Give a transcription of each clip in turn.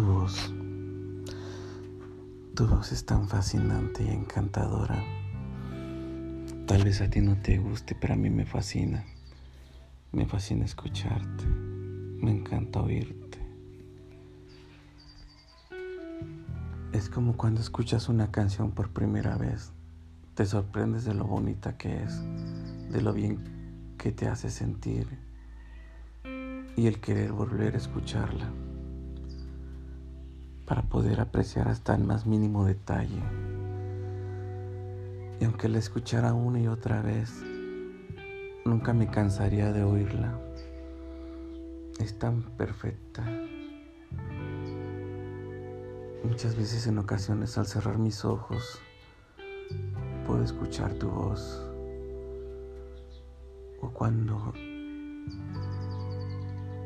voz es tan fascinante y encantadora. Tal vez a ti no te guste, pero a mí me fascina. Me fascina escucharte. Me encanta oírte. Es como cuando escuchas una canción por primera vez. Te sorprendes de lo bonita que es, de lo bien que te hace sentir y el querer volver a escucharla para poder apreciar hasta el más mínimo detalle. Y aunque la escuchara una y otra vez, nunca me cansaría de oírla. Es tan perfecta. Muchas veces en ocasiones al cerrar mis ojos puedo escuchar tu voz. O cuando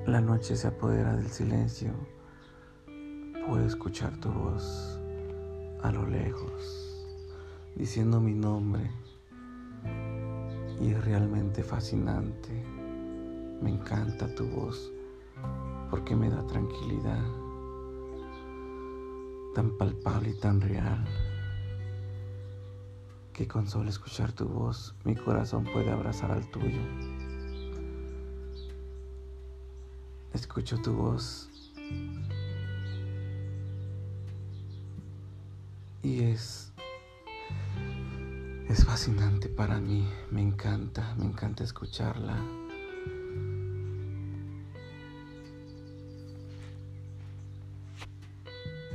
la noche se apodera del silencio Puedo escuchar tu voz a lo lejos, diciendo mi nombre. Y es realmente fascinante. Me encanta tu voz porque me da tranquilidad, tan palpable y tan real, que con solo escuchar tu voz mi corazón puede abrazar al tuyo. Escucho tu voz y es es fascinante para mí, me encanta, me encanta escucharla.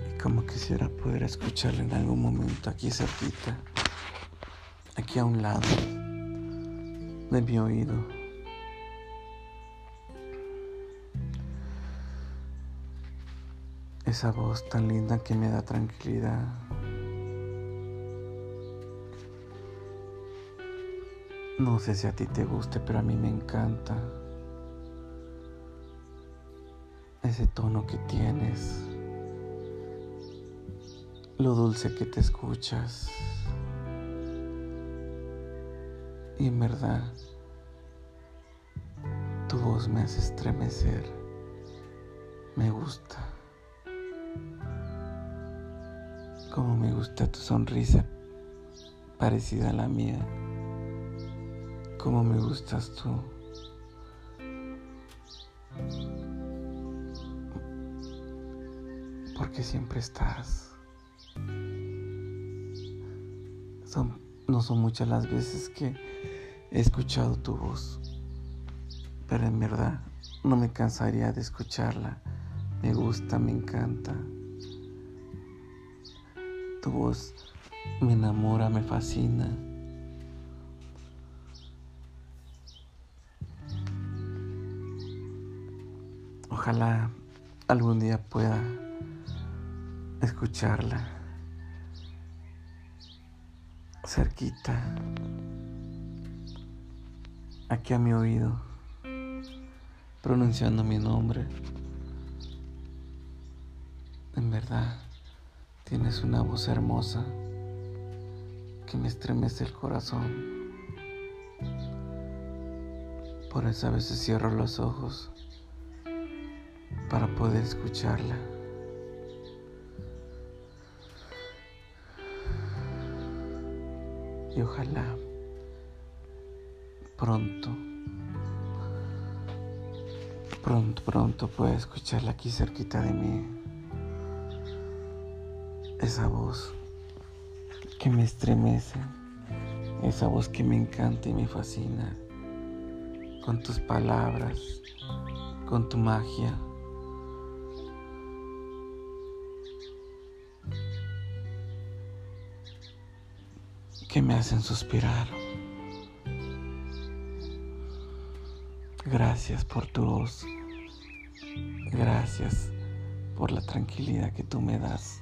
Y como quisiera poder escucharla en algún momento aquí cerquita, aquí a un lado de mi oído. Esa voz tan linda que me da tranquilidad. No sé si a ti te guste, pero a mí me encanta ese tono que tienes, lo dulce que te escuchas. Y en verdad, tu voz me hace estremecer, me gusta. Como me gusta tu sonrisa parecida a la mía. Cómo me gustas tú. Porque siempre estás. Son, no son muchas las veces que he escuchado tu voz, pero en verdad no me cansaría de escucharla. Me gusta, me encanta. Tu voz me enamora, me fascina. Ojalá algún día pueda escucharla cerquita, aquí a mi oído, pronunciando mi nombre. En verdad, tienes una voz hermosa que me estremece el corazón. Por eso a veces cierro los ojos para poder escucharla. Y ojalá pronto, pronto, pronto pueda escucharla aquí cerquita de mí. Esa voz que me estremece, esa voz que me encanta y me fascina, con tus palabras, con tu magia. Me hacen suspirar. Gracias por tu voz. Gracias por la tranquilidad que tú me das.